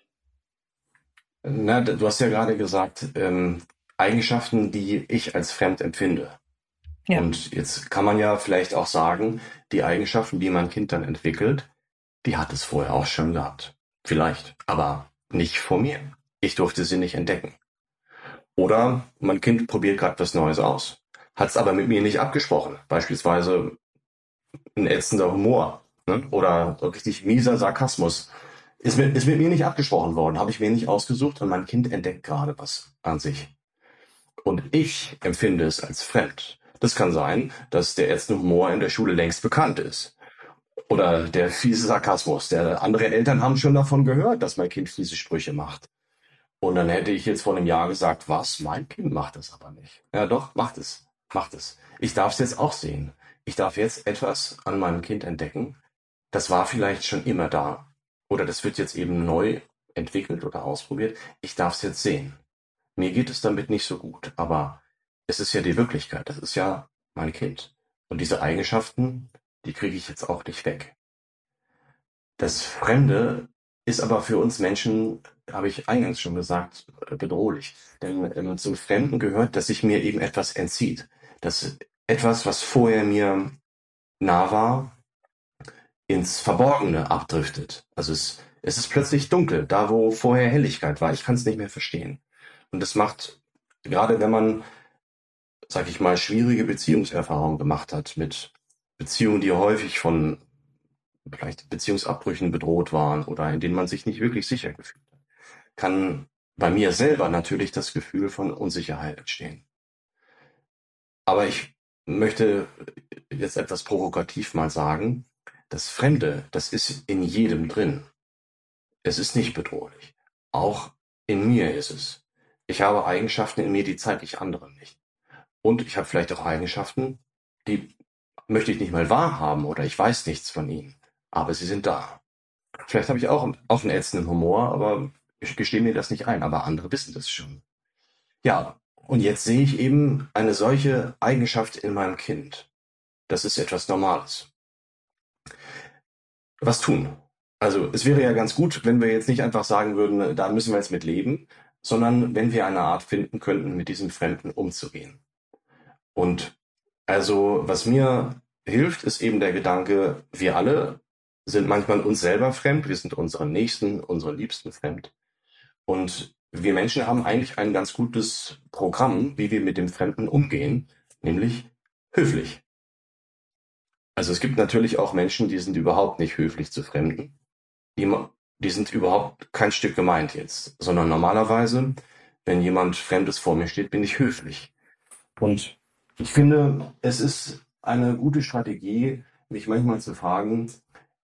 Na, du hast ja gerade gesagt, ähm, Eigenschaften, die ich als fremd empfinde. Ja. Und jetzt kann man ja vielleicht auch sagen, die Eigenschaften, die mein Kind dann entwickelt, die hat es vorher auch schon gehabt. Vielleicht, aber nicht vor mir. Ich durfte sie nicht entdecken. Oder mein Kind probiert gerade was Neues aus, hat es aber mit mir nicht abgesprochen. Beispielsweise ein ätzender Humor ne? oder richtig mieser Sarkasmus. Ist mit, ist mit mir nicht abgesprochen worden, habe ich mir nicht ausgesucht und mein Kind entdeckt gerade was an sich. Und ich empfinde es als fremd. Das kann sein, dass der ätzende Humor in der Schule längst bekannt ist. Oder der fiese Sarkasmus. Der, andere Eltern haben schon davon gehört, dass mein Kind fiese Sprüche macht. Und dann hätte ich jetzt vor einem Jahr gesagt, was, mein Kind macht das aber nicht. Ja doch, macht es, macht es. Ich darf es jetzt auch sehen. Ich darf jetzt etwas an meinem Kind entdecken. Das war vielleicht schon immer da. Oder das wird jetzt eben neu entwickelt oder ausprobiert. Ich darf es jetzt sehen. Mir geht es damit nicht so gut, aber es ist ja die Wirklichkeit. Das ist ja mein Kind. Und diese Eigenschaften, die kriege ich jetzt auch nicht weg. Das Fremde ist aber für uns Menschen habe ich eingangs schon gesagt, äh, bedrohlich. Denn ähm, zum Fremden gehört, dass sich mir eben etwas entzieht. Dass etwas, was vorher mir nah war, ins Verborgene abdriftet. Also es, es ist plötzlich dunkel, da wo vorher Helligkeit war. Ich kann es nicht mehr verstehen. Und das macht, gerade wenn man, sag ich mal, schwierige Beziehungserfahrungen gemacht hat mit Beziehungen, die häufig von vielleicht Beziehungsabbrüchen bedroht waren oder in denen man sich nicht wirklich sicher gefühlt kann bei mir selber natürlich das Gefühl von Unsicherheit entstehen. Aber ich möchte jetzt etwas provokativ mal sagen, das Fremde, das ist in jedem drin. Es ist nicht bedrohlich. Auch in mir ist es. Ich habe Eigenschaften in mir, die zeige ich anderen nicht. Und ich habe vielleicht auch Eigenschaften, die möchte ich nicht mal wahrhaben oder ich weiß nichts von ihnen. Aber sie sind da. Vielleicht habe ich auch, auch einen ätzenden Humor, aber ich gestehe mir das nicht ein. Aber andere wissen das schon. Ja, und jetzt sehe ich eben eine solche Eigenschaft in meinem Kind. Das ist etwas Normales. Was tun? Also es wäre ja ganz gut, wenn wir jetzt nicht einfach sagen würden, da müssen wir jetzt mit leben, sondern wenn wir eine Art finden könnten, mit diesem Fremden umzugehen. Und also was mir hilft, ist eben der Gedanke, wir alle sind manchmal uns selber fremd, wir sind unseren Nächsten, unseren Liebsten fremd. Und wir Menschen haben eigentlich ein ganz gutes Programm, wie wir mit dem Fremden umgehen, nämlich höflich. Also es gibt natürlich auch Menschen, die sind überhaupt nicht höflich zu Fremden. Die, die sind überhaupt kein Stück gemeint jetzt, sondern normalerweise, wenn jemand Fremdes vor mir steht, bin ich höflich. Und ich finde, es ist eine gute Strategie, mich manchmal zu fragen,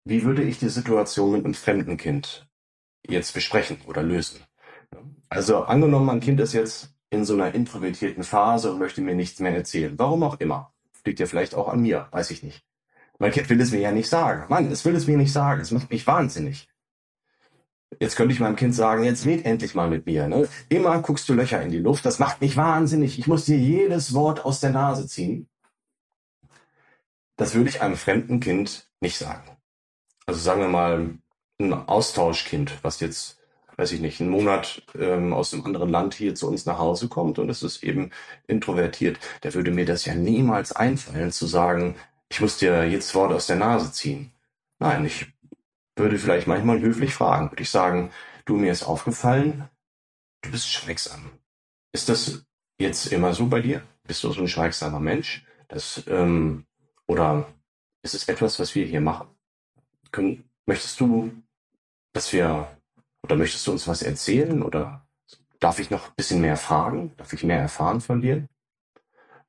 wie würde ich die Situation mit einem fremden Kind jetzt besprechen oder lösen? Also angenommen, mein Kind ist jetzt in so einer introvertierten Phase und möchte mir nichts mehr erzählen. Warum auch immer. Liegt ja vielleicht auch an mir, weiß ich nicht. Mein Kind will es mir ja nicht sagen. Mann, es will es mir nicht sagen. Es macht mich wahnsinnig. Jetzt könnte ich meinem Kind sagen, jetzt red endlich mal mit mir. Ne? Immer guckst du Löcher in die Luft. Das macht mich wahnsinnig. Ich muss dir jedes Wort aus der Nase ziehen. Das würde ich einem fremden Kind nicht sagen. Also sagen wir mal ein Austauschkind, was jetzt, weiß ich nicht, einen Monat ähm, aus einem anderen Land hier zu uns nach Hause kommt und es ist eben introvertiert. Der würde mir das ja niemals einfallen zu sagen, ich muss dir jedes Wort aus der Nase ziehen. Nein, ich würde vielleicht manchmal höflich fragen, würde ich sagen, du mir ist aufgefallen, du bist schweigsam. Ist das jetzt immer so bei dir? Bist du so ein schweigsamer Mensch? Das, ähm, oder ist es etwas, was wir hier machen? Können, möchtest du, dass wir, oder möchtest du uns was erzählen? Oder darf ich noch ein bisschen mehr fragen? Darf ich mehr erfahren von dir?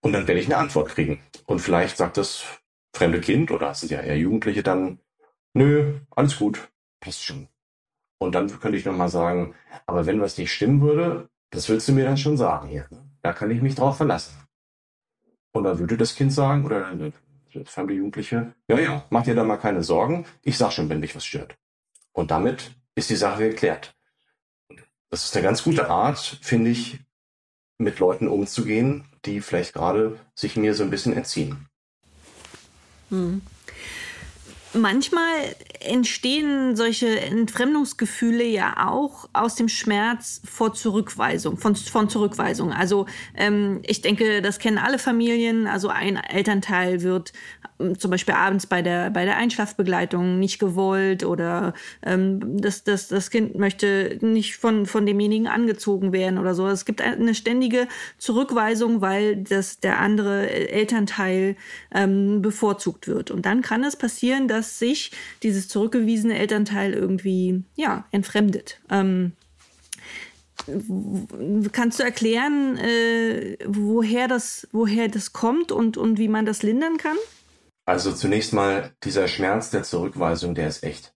Und dann werde ich eine Antwort kriegen. Und vielleicht sagt das fremde Kind oder sind ja eher Jugendliche dann, nö, alles gut, passt schon. Und dann könnte ich nochmal sagen, aber wenn was nicht stimmen würde, das würdest du mir dann schon sagen hier. Ne? Da kann ich mich drauf verlassen. Und dann würde das Kind sagen, oder der fremde Jugendliche, ja, ja, mach dir da mal keine Sorgen, ich sag schon, wenn mich was stört. Und damit ist die Sache geklärt. Das ist eine ganz gute Art, finde ich, mit Leuten umzugehen, die vielleicht gerade sich mir so ein bisschen entziehen. Hm. Manchmal entstehen solche Entfremdungsgefühle ja auch aus dem Schmerz vor Zurückweisung, von, von Zurückweisung. Also ähm, ich denke, das kennen alle Familien. Also ein Elternteil wird zum Beispiel abends bei der, bei der Einschlafbegleitung nicht gewollt oder ähm, das, das, das Kind möchte nicht von, von demjenigen angezogen werden oder so. Es gibt eine ständige Zurückweisung, weil das, der andere Elternteil ähm, bevorzugt wird. Und dann kann es passieren, dass sich dieses zurückgewiesene Elternteil irgendwie ja, entfremdet. Ähm, Kannst du erklären, äh, woher, das, woher das kommt und, und wie man das lindern kann? Also zunächst mal, dieser Schmerz der Zurückweisung, der ist echt.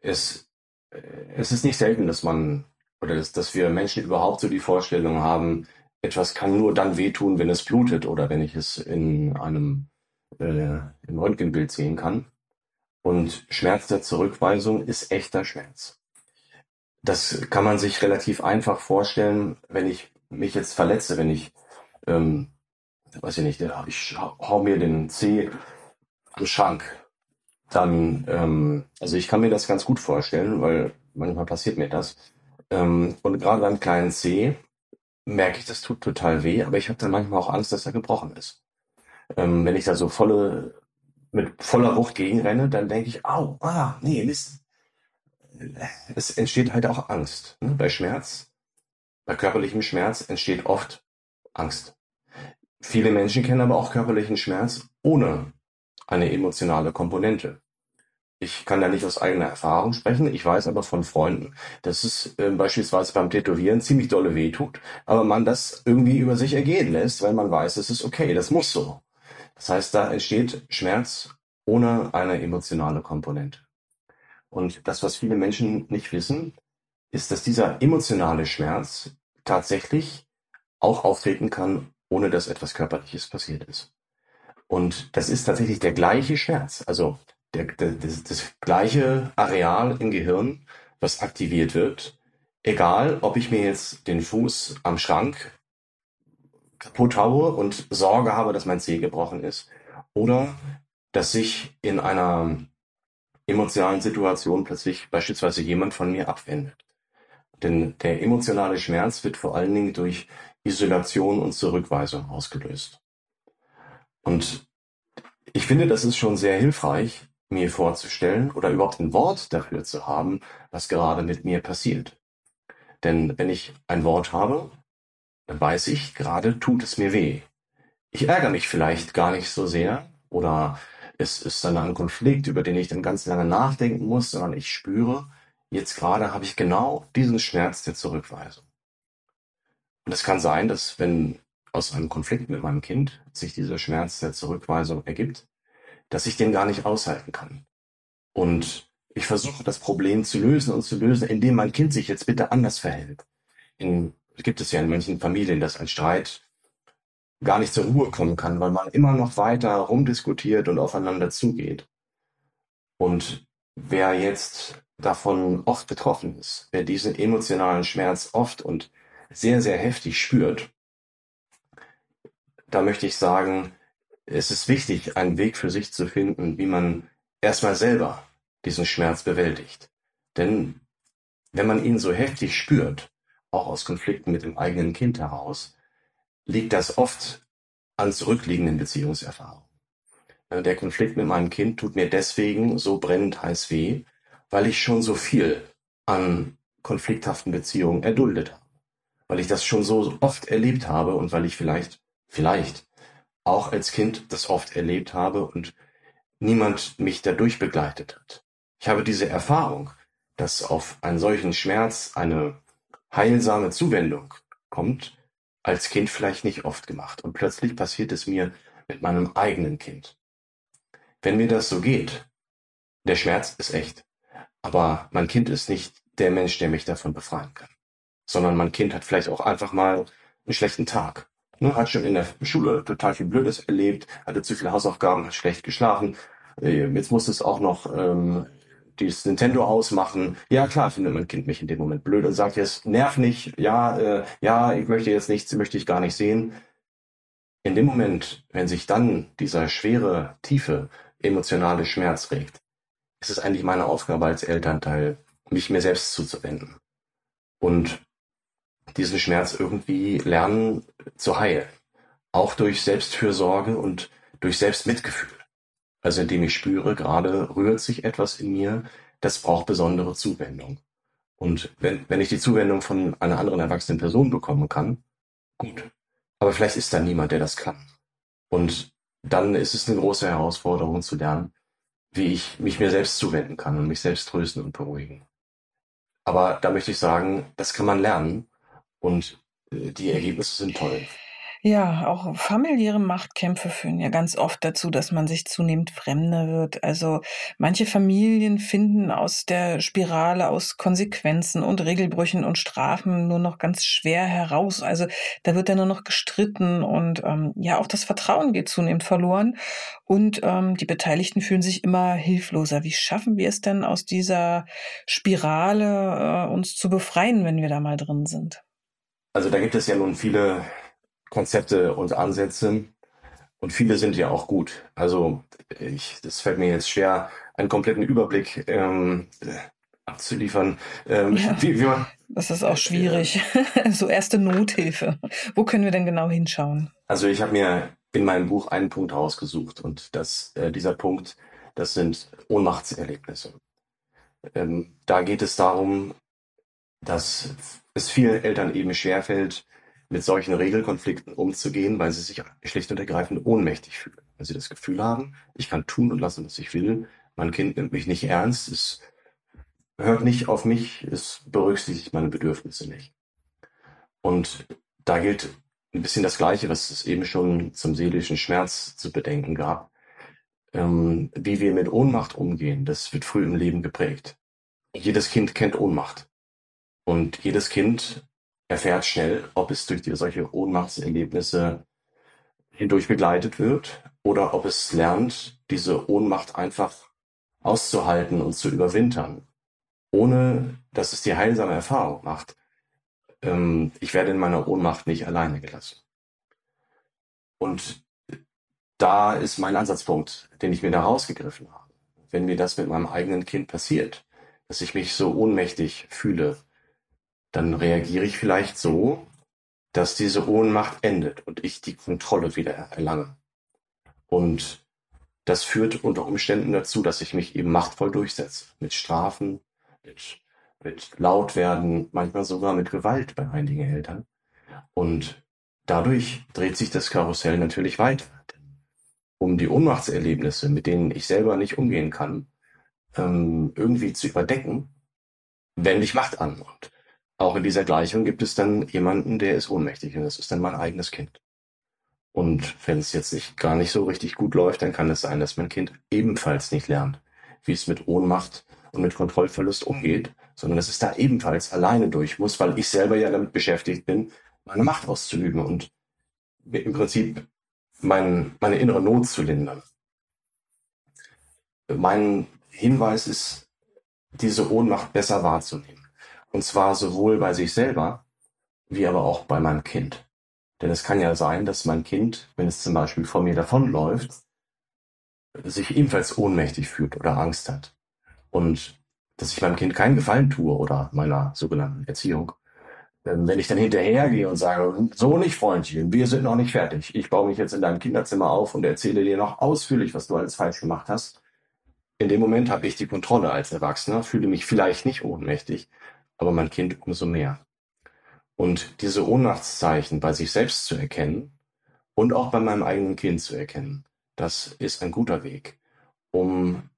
Es, äh, es ist nicht selten, dass man, oder dass, dass wir Menschen überhaupt so die Vorstellung haben, etwas kann nur dann wehtun, wenn es blutet oder wenn ich es in einem äh, im Röntgenbild sehen kann. Und Schmerz der Zurückweisung ist echter Schmerz. Das kann man sich relativ einfach vorstellen, wenn ich mich jetzt verletze, wenn ich ähm, weiß ich nicht, ich hau mir den Zeh am Schrank. Dann, ähm, also ich kann mir das ganz gut vorstellen, weil manchmal passiert mir das. Ähm, und gerade beim kleinen Zeh merke ich, das tut total weh, aber ich habe dann manchmal auch Angst, dass er gebrochen ist. Ähm, wenn ich da so volle, mit voller Wucht gegenrenne, dann denke ich, au, ah, nee, Mist. Es entsteht halt auch Angst. Ne? Bei Schmerz, bei körperlichem Schmerz entsteht oft Angst. Viele Menschen kennen aber auch körperlichen Schmerz ohne eine emotionale Komponente. Ich kann da nicht aus eigener Erfahrung sprechen. Ich weiß aber von Freunden, dass es äh, beispielsweise beim Tätowieren ziemlich dolle weh tut, aber man das irgendwie über sich ergehen lässt, weil man weiß, es ist okay, das muss so. Das heißt, da entsteht Schmerz ohne eine emotionale Komponente. Und das, was viele Menschen nicht wissen, ist, dass dieser emotionale Schmerz tatsächlich auch auftreten kann, ohne dass etwas Körperliches passiert ist. Und das ist tatsächlich der gleiche Schmerz, also der, der, das, das gleiche Areal im Gehirn, was aktiviert wird, egal ob ich mir jetzt den Fuß am Schrank kaputt haue und Sorge habe, dass mein Zeh gebrochen ist, oder dass sich in einer emotionalen Situation plötzlich beispielsweise jemand von mir abwendet. Denn der emotionale Schmerz wird vor allen Dingen durch Isolation und Zurückweisung ausgelöst. Und ich finde, das ist schon sehr hilfreich, mir vorzustellen oder überhaupt ein Wort dafür zu haben, was gerade mit mir passiert. Denn wenn ich ein Wort habe, dann weiß ich, gerade tut es mir weh. Ich ärgere mich vielleicht gar nicht so sehr oder es ist dann ein Konflikt, über den ich dann ganz lange nachdenken muss, sondern ich spüre, jetzt gerade habe ich genau diesen Schmerz der Zurückweisung. Und es kann sein, dass wenn aus einem Konflikt mit meinem Kind sich dieser Schmerz der Zurückweisung ergibt, dass ich den gar nicht aushalten kann. Und ich versuche das Problem zu lösen und zu lösen, indem mein Kind sich jetzt bitte anders verhält. In, gibt es ja in manchen Familien, dass ein Streit gar nicht zur Ruhe kommen kann, weil man immer noch weiter rumdiskutiert und aufeinander zugeht. Und wer jetzt davon oft betroffen ist, wer diesen emotionalen Schmerz oft und sehr, sehr heftig spürt, da möchte ich sagen, es ist wichtig, einen Weg für sich zu finden, wie man erstmal selber diesen Schmerz bewältigt. Denn wenn man ihn so heftig spürt, auch aus Konflikten mit dem eigenen Kind heraus, liegt das oft an zurückliegenden Beziehungserfahrungen. Äh, der Konflikt mit meinem Kind tut mir deswegen so brennend heiß weh, weil ich schon so viel an konflikthaften Beziehungen erduldet habe. Weil ich das schon so oft erlebt habe und weil ich vielleicht, vielleicht auch als Kind das oft erlebt habe und niemand mich dadurch begleitet hat. Ich habe diese Erfahrung, dass auf einen solchen Schmerz eine heilsame Zuwendung kommt, als Kind vielleicht nicht oft gemacht. Und plötzlich passiert es mir mit meinem eigenen Kind. Wenn mir das so geht, der Schmerz ist echt. Aber mein Kind ist nicht der Mensch, der mich davon befreien kann. Sondern mein Kind hat vielleicht auch einfach mal einen schlechten Tag. Ne, hat schon in der Schule total viel Blödes erlebt, hatte zu viele Hausaufgaben, hat schlecht geschlafen. Äh, jetzt muss es auch noch ähm, dieses Nintendo ausmachen. Ja, klar, findet mein Kind mich in dem Moment blöd und sagt jetzt, nerv nicht, ja, äh, ja, ich möchte jetzt nichts, möchte ich gar nicht sehen. In dem Moment, wenn sich dann dieser schwere, tiefe, emotionale Schmerz regt, ist es eigentlich meine Aufgabe als Elternteil, mich mir selbst zuzuwenden. Und diesen Schmerz irgendwie lernen zu heilen. Auch durch Selbstfürsorge und durch Selbstmitgefühl. Also indem ich spüre, gerade rührt sich etwas in mir, das braucht besondere Zuwendung. Und wenn, wenn ich die Zuwendung von einer anderen erwachsenen Person bekommen kann, gut. Aber vielleicht ist da niemand, der das kann. Und dann ist es eine große Herausforderung zu lernen, wie ich mich mir selbst zuwenden kann und mich selbst trösten und beruhigen. Aber da möchte ich sagen, das kann man lernen und äh, die Ergebnisse sind toll. Ja, auch familiäre Machtkämpfe führen ja ganz oft dazu, dass man sich zunehmend fremder wird. Also manche Familien finden aus der Spirale aus Konsequenzen und Regelbrüchen und Strafen nur noch ganz schwer heraus. Also da wird dann nur noch gestritten und ähm, ja, auch das Vertrauen geht zunehmend verloren und ähm, die Beteiligten fühlen sich immer hilfloser. Wie schaffen wir es denn aus dieser Spirale äh, uns zu befreien, wenn wir da mal drin sind? Also da gibt es ja nun viele Konzepte und Ansätze. Und viele sind ja auch gut. Also ich, das fällt mir jetzt schwer, einen kompletten Überblick ähm, abzuliefern. Ähm, ja, wie, wie man, das ist auch schwierig. [laughs] So erste Nothilfe. Wo können wir denn genau hinschauen? Also ich habe mir in meinem Buch einen Punkt rausgesucht und das, äh, dieser Punkt, das sind Ohnmachtserlebnisse. Ähm, da geht es darum, dass es vielen Eltern eben schwerfällt, mit solchen Regelkonflikten umzugehen, weil sie sich schlicht und ergreifend ohnmächtig fühlen. Weil sie das Gefühl haben, ich kann tun und lassen, was ich will. Mein Kind nimmt mich nicht ernst, es hört nicht auf mich, es berücksichtigt meine Bedürfnisse nicht. Und da gilt ein bisschen das Gleiche, was es eben schon zum seelischen Schmerz zu bedenken gab. ähm, wie wir mit Ohnmacht umgehen, das wird früh im Leben geprägt. Jedes Kind kennt Ohnmacht. Und jedes Kind erfährt schnell, ob es durch solche Ohnmachtserlebnisse hindurch begleitet wird oder ob es lernt, diese Ohnmacht einfach auszuhalten und zu überwintern, ohne dass es die heilsame Erfahrung macht. Ähm, ich werde in meiner Ohnmacht nicht alleine gelassen. Und da ist mein Ansatzpunkt, den ich mir da rausgegriffen habe. Wenn mir das mit meinem eigenen Kind passiert, dass ich mich so ohnmächtig fühle, dann reagiere ich vielleicht so, dass diese Ohnmacht endet und ich die Kontrolle wieder erlange. Und das führt unter Umständen dazu, dass ich mich eben machtvoll durchsetze. Mit Strafen, mit, mit Lautwerden, manchmal sogar mit Gewalt bei einigen Eltern. Und dadurch dreht sich das Karussell natürlich weiter. Um die Ohnmachtserlebnisse, mit denen ich selber nicht umgehen kann, ähm, irgendwie zu überdecken, wende ich Macht an. Und auch in dieser Gleichung gibt es dann jemanden, der ist ohnmächtig und das ist dann mein eigenes Kind. Und wenn es jetzt nicht, gar nicht so richtig gut läuft, dann kann es sein, dass mein Kind ebenfalls nicht lernt, wie es mit Ohnmacht und mit Kontrollverlust umgeht, sondern dass es da ebenfalls alleine durch muss, weil ich selber ja damit beschäftigt bin, meine Macht auszuüben und im Prinzip mein, meine innere Not zu lindern. Mein Hinweis ist, diese Ohnmacht besser wahrzunehmen. Und zwar sowohl bei sich selber, wie aber auch bei meinem Kind. Denn es kann ja sein, dass mein Kind, wenn es zum Beispiel vor mir davonläuft, sich ebenfalls ohnmächtig fühlt oder Angst hat. Und dass ich meinem Kind keinen Gefallen tue oder meiner sogenannten Erziehung. Wenn ich dann hinterhergehe und sage, so nicht, Freundchen, wir sind noch nicht fertig. Ich baue mich jetzt in deinem Kinderzimmer auf und erzähle dir noch ausführlich, was du alles falsch gemacht hast. In dem Moment habe ich die Kontrolle als Erwachsener, fühle mich vielleicht nicht ohnmächtig, aber mein Kind umso mehr. Und diese Ohnmachtszeichen bei sich selbst zu erkennen und auch bei meinem eigenen Kind zu erkennen, das ist ein guter Weg, um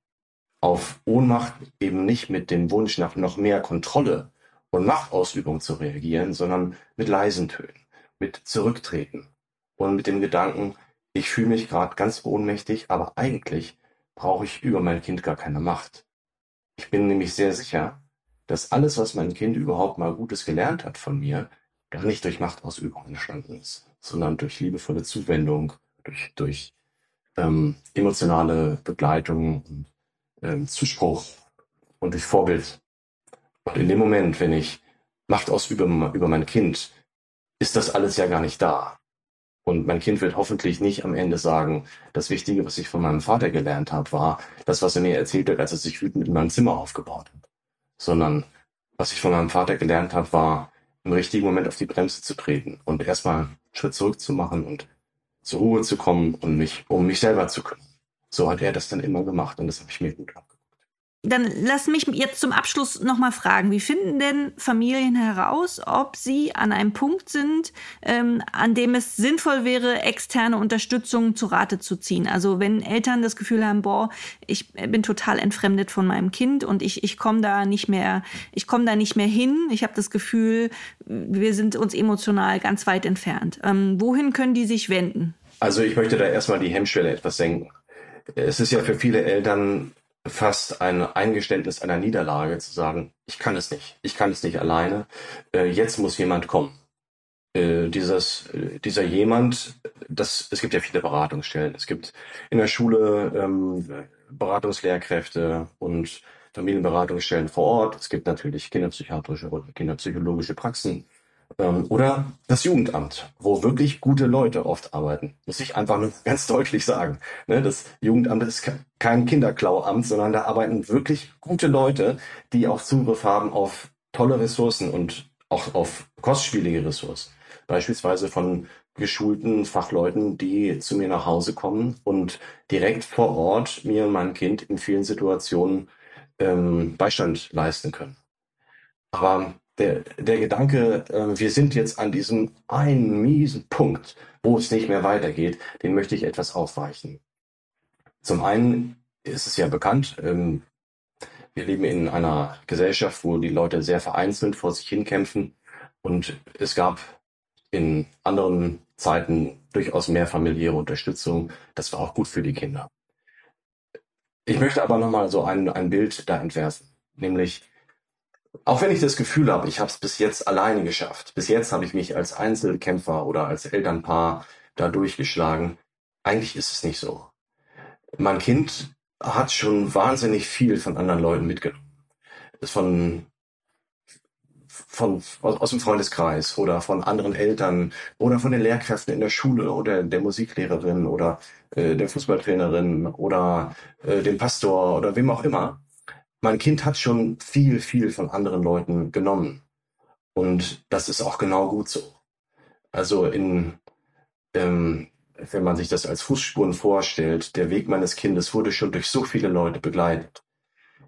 auf Ohnmacht eben nicht mit dem Wunsch nach noch mehr Kontrolle und Machtausübung zu reagieren, sondern mit leisen Tönen, mit Zurücktreten und mit dem Gedanken, ich fühle mich gerade ganz ohnmächtig, aber eigentlich brauche ich über mein Kind gar keine Macht. Ich bin nämlich sehr sicher, dass alles, was mein Kind überhaupt mal Gutes gelernt hat von mir, gar nicht durch Machtausübung entstanden ist, sondern durch liebevolle Zuwendung, durch, durch ähm, emotionale Begleitung und ähm, Zuspruch und durch Vorbild. Und in dem Moment, wenn ich Macht ausübe über mein Kind, ist das alles ja gar nicht da. Und mein Kind wird hoffentlich nicht am Ende sagen, das Wichtige, was ich von meinem Vater gelernt habe, war das, was er mir erzählt hat, als er sich wütend in meinem Zimmer aufgebaut hat sondern was ich von meinem Vater gelernt habe, war im richtigen Moment auf die Bremse zu treten und erstmal einen Schritt zurück zu machen und zur Ruhe zu kommen und mich um mich selber zu kümmern. So hat er das dann immer gemacht und das habe ich mir gut abgeguckt dann lass mich jetzt zum Abschluss nochmal fragen, wie finden denn Familien heraus, ob sie an einem Punkt sind, ähm, an dem es sinnvoll wäre, externe Unterstützung zu Rate zu ziehen? Also wenn Eltern das Gefühl haben, boah, ich bin total entfremdet von meinem Kind und ich, ich komme da nicht mehr, ich komme da nicht mehr hin. Ich habe das Gefühl, wir sind uns emotional ganz weit entfernt. Ähm, wohin können die sich wenden? Also ich möchte da erstmal die Hemmschwelle etwas senken. Es ist ja für viele Eltern fast ein Eingeständnis einer Niederlage zu sagen, ich kann es nicht, ich kann es nicht alleine, äh, jetzt muss jemand kommen. Äh, dieses, äh, dieser jemand, das, es gibt ja viele Beratungsstellen. Es gibt in der Schule ähm, Beratungslehrkräfte und Familienberatungsstellen vor Ort. Es gibt natürlich kinderpsychiatrische oder kinderpsychologische Praxen. Ähm, oder das Jugendamt, wo wirklich gute Leute oft arbeiten. Muss ich einfach nur [laughs] ganz deutlich sagen. Ne, das Jugendamt ist kein Kinderklauamt, sondern da arbeiten wirklich gute Leute, die auch Zugriff haben auf tolle Ressourcen und auch auf kostspielige Ressourcen. Beispielsweise von geschulten Fachleuten, die zu mir nach Hause kommen und direkt vor Ort mir und meinem Kind in vielen Situationen ähm, Beistand leisten können. Aber der, der Gedanke, äh, wir sind jetzt an diesem einen miesen Punkt, wo es nicht mehr weitergeht, den möchte ich etwas aufweichen. Zum einen ist es ja bekannt, ähm, wir leben in einer Gesellschaft, wo die Leute sehr vereinzelt vor sich hinkämpfen und es gab in anderen Zeiten durchaus mehr familiäre Unterstützung. Das war auch gut für die Kinder. Ich möchte aber nochmal so ein, ein Bild da entwerfen. Nämlich, auch wenn ich das Gefühl habe, ich habe es bis jetzt alleine geschafft, bis jetzt habe ich mich als Einzelkämpfer oder als Elternpaar da durchgeschlagen, eigentlich ist es nicht so. Mein Kind hat schon wahnsinnig viel von anderen Leuten mitgenommen. Von, von, aus dem Freundeskreis oder von anderen Eltern oder von den Lehrkräften in der Schule oder der Musiklehrerin oder äh, der Fußballtrainerin oder äh, dem Pastor oder wem auch immer. Mein Kind hat schon viel, viel von anderen Leuten genommen. Und das ist auch genau gut so. Also in, ähm, wenn man sich das als Fußspuren vorstellt, der Weg meines Kindes wurde schon durch so viele Leute begleitet.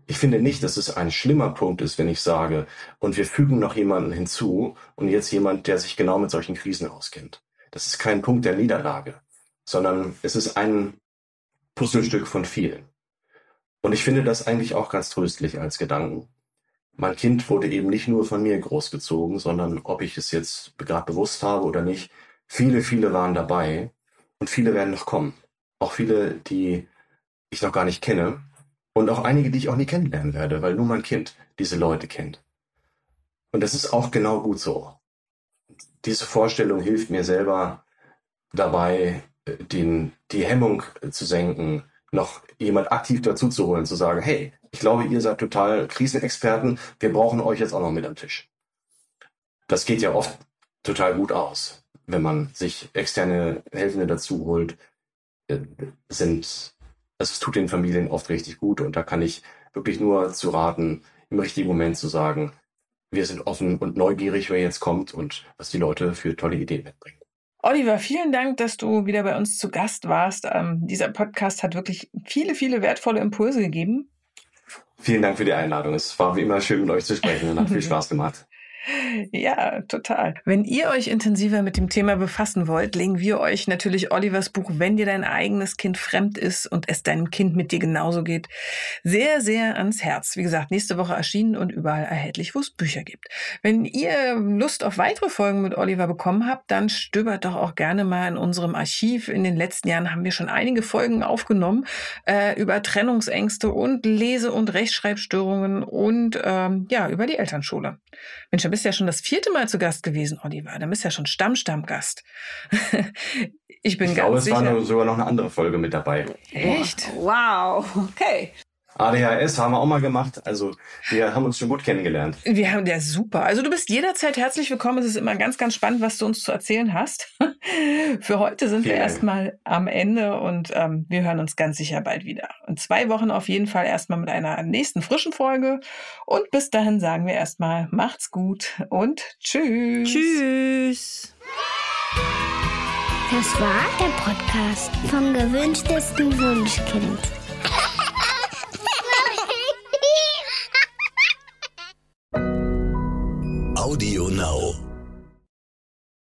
Ich finde nicht, dass es ein schlimmer Punkt ist, wenn ich sage, und wir fügen noch jemanden hinzu und jetzt jemand, der sich genau mit solchen Krisen auskennt. Das ist kein Punkt der Niederlage, sondern es ist ein Puzzlestück von vielen. Und ich finde das eigentlich auch ganz tröstlich als Gedanken. Mein Kind wurde eben nicht nur von mir großgezogen, sondern ob ich es jetzt gerade bewusst habe oder nicht, viele, viele waren dabei und viele werden noch kommen. Auch viele, die ich noch gar nicht kenne und auch einige, die ich auch nie kennenlernen werde, weil nur mein Kind diese Leute kennt. Und das ist auch genau gut so. Diese Vorstellung hilft mir selber dabei, äh, den, die Hemmung zu senken, noch jemand aktiv dazu zu holen, zu sagen, hey, ich glaube, ihr seid total Krisenexperten, wir brauchen euch jetzt auch noch mit am Tisch. Das geht ja oft total gut aus wenn man sich externe Helfende dazu holt, äh, sind, also es tut den Familien oft richtig gut und da kann ich wirklich nur zu raten, im richtigen Moment zu sagen, wir sind offen und neugierig, wer jetzt kommt und was die Leute für tolle Ideen mitbringen. Oliver, vielen Dank, dass du wieder bei uns zu Gast warst. Ähm, dieser Podcast hat wirklich viele, viele wertvolle Impulse gegeben. Vielen Dank für die Einladung. Es war wie immer schön, mit euch zu sprechen und hat viel [laughs] Spaß gemacht. Ja, total. Wenn ihr euch intensiver mit dem Thema befassen wollt, legen wir euch natürlich Olivers Buch Wenn dir dein eigenes Kind fremd ist und es deinem Kind mit dir genauso geht, sehr, sehr ans Herz. Wie gesagt, nächste Woche erschienen und überall erhältlich, wo es Bücher gibt. Wenn ihr Lust auf weitere Folgen mit Oliver bekommen habt, dann stöbert doch auch gerne mal in unserem Archiv. In den letzten Jahren haben wir schon einige Folgen aufgenommen äh, über Trennungsängste und Lese- und Rechtschreibstörungen und ähm, ja, über die Elternschule. Mensch, da bist du ja schon das vierte Mal zu Gast gewesen, Oliver. Da bist du ja schon Stamm-Stammgast. [laughs] ich bin ich ganz glaube, sicher. es war sogar noch eine andere Folge mit dabei. Echt? Wow. Okay. ADHS haben wir auch mal gemacht. Also wir haben uns schon gut kennengelernt. Wir haben ja super. Also du bist jederzeit herzlich willkommen. Es ist immer ganz, ganz spannend, was du uns zu erzählen hast. [laughs] Für heute sind Vielen wir erstmal am Ende und ähm, wir hören uns ganz sicher bald wieder. In zwei Wochen auf jeden Fall erstmal mit einer nächsten frischen Folge. Und bis dahin sagen wir erstmal, macht's gut und tschüss. Tschüss. Das war der Podcast vom gewünschtesten Wunschkind. Now.